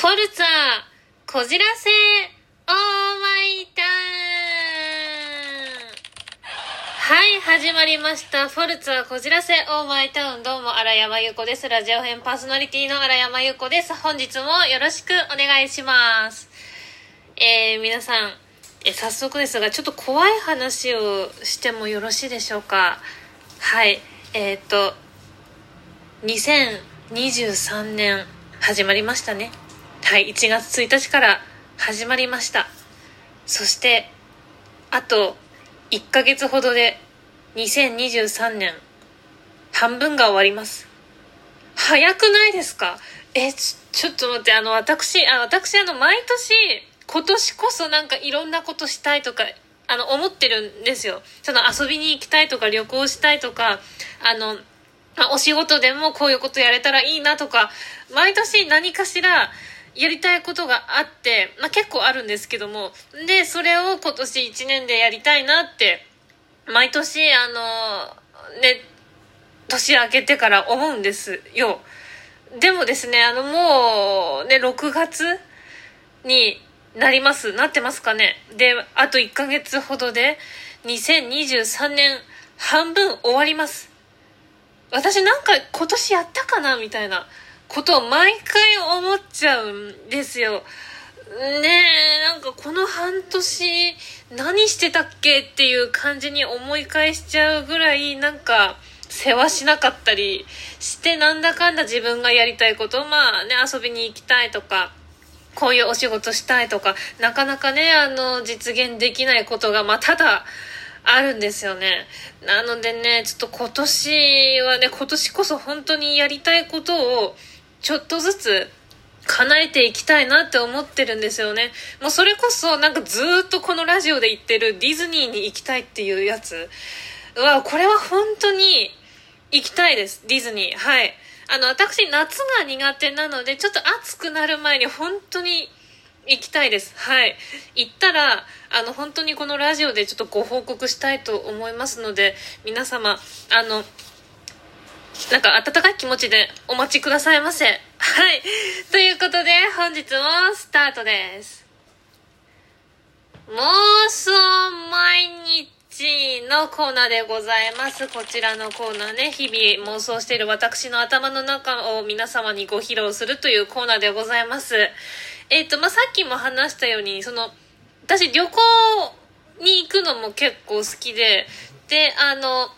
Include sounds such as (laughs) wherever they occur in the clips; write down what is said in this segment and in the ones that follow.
フォルツァ、こじらせ、オーマイターンはい、始まりました。フォルツァ、こじらせ、オーマイタウン。どうも、荒山優子です。ラジオ編パーソナリティの荒山優子です。本日もよろしくお願いします。えー、皆さん、え早速ですが、ちょっと怖い話をしてもよろしいでしょうか？はい、えー、っと、2023年始まりましたね。はい、1月1日から始まりました。そして、あと1ヶ月ほどで2023年半分が終わります。早くないですか？え、ちちょっと待って、あの、私、あ、私、あの、毎年、今年こそなんかいろんなことしたいとか、あの、思ってるんですよ。その遊びに行きたいとか、旅行したいとか、あの、まあお仕事でもこういうことやれたらいいなとか、毎年何かしらやりたいことがあって、まあ、結構あるんですけども、で、それを今年1年でやりたいなって、毎年、あの、ね、年明けてから思うんですよ。でもですね、あの、もう、ね、6月になります。なってますかね。で、あと1ヶ月ほどで、2023年半分終わります。私なんか今年やったかなみたいなことを毎回思っちゃうんですよ。ねえ、なんかこの半年何してたっけっていう感じに思い返しちゃうぐらいなんか世話しなかったりしてなんだかんだ自分がやりたいことまあね遊びに行きたいとかこういうお仕事したいとかなかなかねあの実現できないことがまあただあるんですよね。なのでね、ちょっと今年はね、今年こそ本当にやりたいことをちょっとずつ叶えていきたいなって思ってるんですよね。もうそれこそなんかずっとこのラジオで言ってるディズニーに行きたいっていうやつは、これは本当に行きたいです。ディズニー。はい。あの、私夏が苦手なので、ちょっと暑くなる前に本当に行きたいです。はい。行ったら、あの、本当にこのラジオでちょっとご報告したいと思いますので、皆様、あの、なんか温かい気持ちでお待ちくださいませ。はい。ということで、本日もスタートです。妄想毎日のコーナーでございます。こちらのコーナーね、日々妄想している私の頭の中を皆様にご披露するというコーナーでございます。えっ、と、まあ、さっきも話したように、その、私旅行に行くのも結構好きで、で、あの、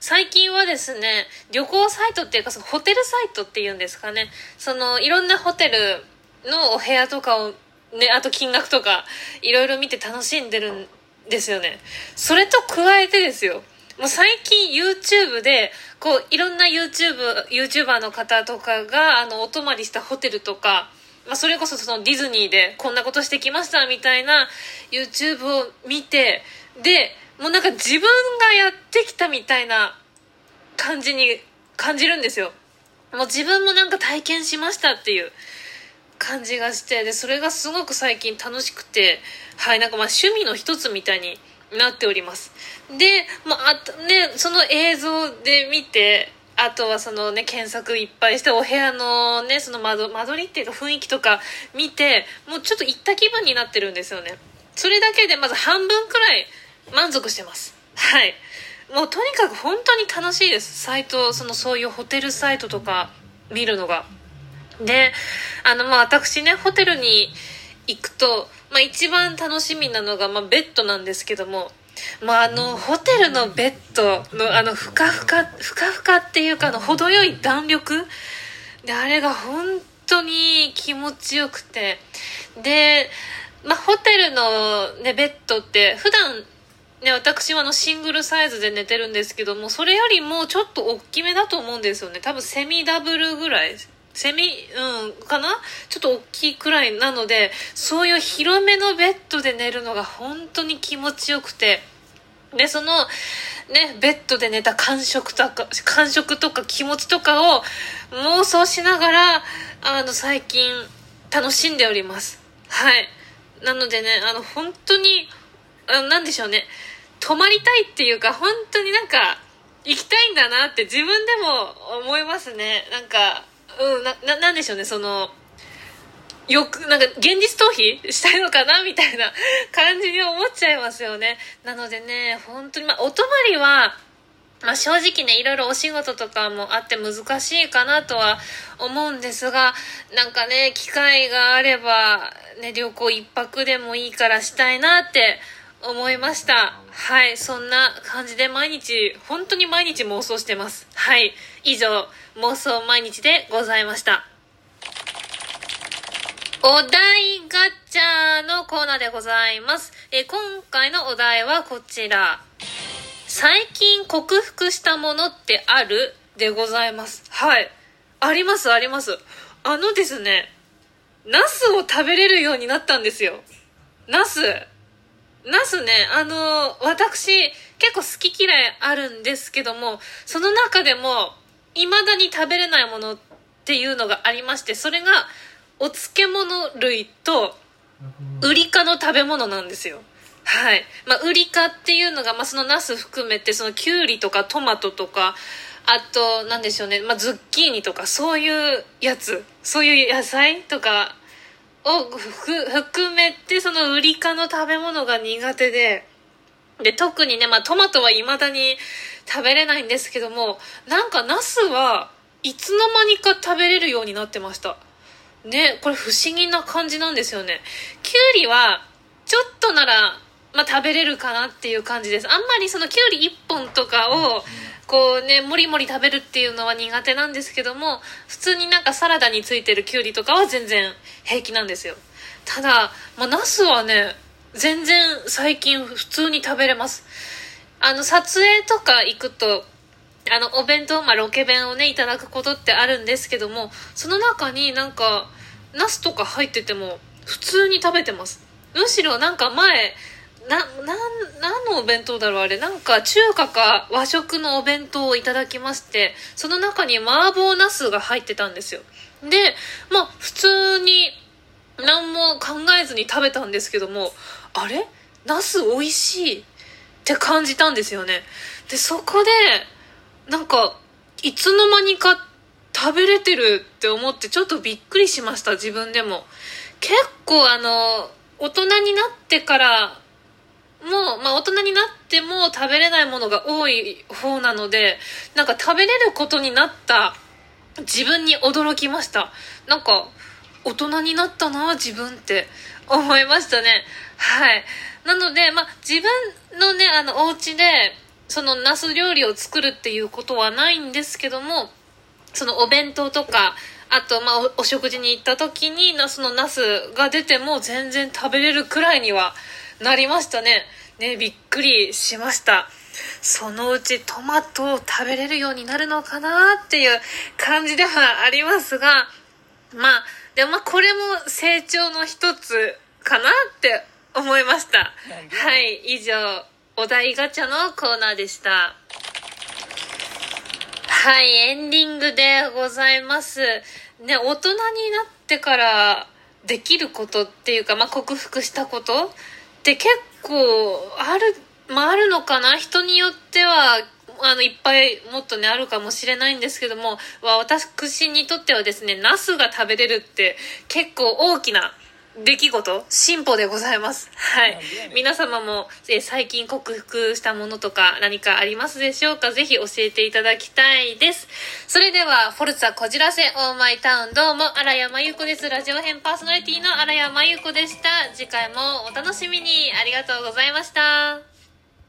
最近はですね、旅行サイトっていうか、そのホテルサイトっていうんですかね、その、いろんなホテルのお部屋とかを、ね、あと金額とか、いろいろ見て楽しんでるんですよね。それと加えてですよ、もう最近 YouTube で、こう、いろんな YouTube、YouTuber の方とかが、あの、お泊まりしたホテルとか、まあ、それこそそのディズニーでこんなことしてきましたみたいな YouTube を見て、で、もうなんか自分がやってきたみたいな感じに感じるんですよ。もう自分もなんか体験しましたっていう感じがして、で、それがすごく最近楽しくて、はい、なんかまあ趣味の一つみたいになっております。で、まあ、ね、その映像で見て、あとはそのね、検索いっぱいして、お部屋のね、その間間取りっていうか雰囲気とか見て、もうちょっと行った気分になってるんですよね。それだけでまず半分くらい満足してます。はい。もうとにかく本当に楽しいです。サイト、そのそういうホテルサイトとか見るのが。で、あのまあ私ね、ホテルに行くと、まあ一番楽しみなのが、まあベッドなんですけども、まあ、あの、ホテルのベッドの、あの、ふかふか、ふかふかっていうか、の、程よい弾力で、あれが本当に気持ちよくて。で、まあ、ホテルのね、ベッドって、普段、ね、私はあの、シングルサイズで寝てるんですけども、それよりもちょっと大きめだと思うんですよね。多分、セミダブルぐらい。セミ、うん、かな？ちょっと大きいくらいなので、そういう広めのベッドで寝るのが本当に気持ちよくて、で、その、ね、ベッドで寝た感触とか、感触とか気持ちとかを妄想しながら、あの、最近楽しんでおります。はい。なのでね、あの、本当に、あなんでしょうね、泊まりたいっていうか、本当になんか、行きたいんだなって自分でも思いますね。なんか、うん、な、ななんでしょうね、その、よく、なんか現実逃避したいのかなみたいな (laughs) 感じに思っちゃいますよね。なのでね、本当に、まあ、お泊まりは、まあ、正直ね、いろいろお仕事とかもあって難しいかなとは思うんですが、なんかね、機会があれば、ね、旅行一泊でもいいからしたいなって思いました。はい、そんな感じで毎日、本当に毎日妄想してます。はい、以上、妄想毎日でございました。お題ガチャのコーナーでございます。え今回のお題はこちら。最近克服したものってあるでございます。はい。あります、あります。あのですね、ナスを食べれるようになったんですよ。ナス。ナスね、あの、私、結構好き嫌いあるんですけども、その中でも、未だに食べれないものっていうのがありまして、それが、お漬物類とウリ科の食べ物なんですよ。はい。まあウリ科っていうのが、まあ、そのナス含めてそのキュウリとかトマトとかあと何でしょうね、まあ、ズッキーニとかそういうやつ。そういう野菜とかを含めてそのウリ科の食べ物が苦手でで特にね、まあ、トマトはいまだに食べれないんですけどもなんかナスはいつの間にか食べれるようになってましたね、これ不思議な感じなんですよね。きゅうりは、ちょっとなら、まあ、食べれるかなっていう感じです。あんまりそのきゅうり1本とかを、こうね、もりもり食べるっていうのは苦手なんですけども、普通になんかサラダについてるきゅうりとかは全然平気なんですよ。ただ、まあ、ナスはね、全然最近普通に食べれます。あの、撮影とか行くと、あの、お弁当、まあ、ロケ弁をね、いただくことってあるんですけども、その中になんか、ナスとか入ってても、普通に食べてます。むしろなんか前、な、な、何のお弁当だろうあれ。なんか中華か和食のお弁当をいただきまして、その中に麻婆ナスが入ってたんですよ。で、まあ普通に何も考えずに食べたんですけども、あれ？ナス美味しい？って感じたんですよね。で、そこで、なんかいつの間にか食べれてるって思ってちょっとびっくりしました自分でも結構あの大人になってからもう、まあ、大人になっても食べれないものが多い方なのでなんか食べれることになった自分に驚きました。なんか大人になったな自分って思いましたね。はい。なので、まあ、自分のねあのお家でそのナス料理を作るっていうことはないんですけどもそのお弁当とかあとまあお食事に行った時にそのナスが出ても全然食べれるくらいにはなりましたねねびっくりしましたそのうちトマトを食べれるようになるのかなっていう感じではありますがまあでもまあこれも成長の一つかなって思いましたはい以上お題ガチャのコーナーでした。はい、エンディングでございます。ね、大人になってからできることっていうか、まあ、克服したことって結構ある、まあ、あるのかな？人によっては、あの、いっぱいもっとね、あるかもしれないんですけども、私にとってはですね、ナスが食べれるって結構大きな出来事進歩でございます。はい。皆様も、え最近克服したものとか何かありますでしょうか？ぜひ教えていただきたいです。それでは、フォルツァこじらせオーマイタウンどうも、荒山優子です。ラジオ編パーソナリティの荒山優子でした。次回もお楽しみに。ありがとうございました。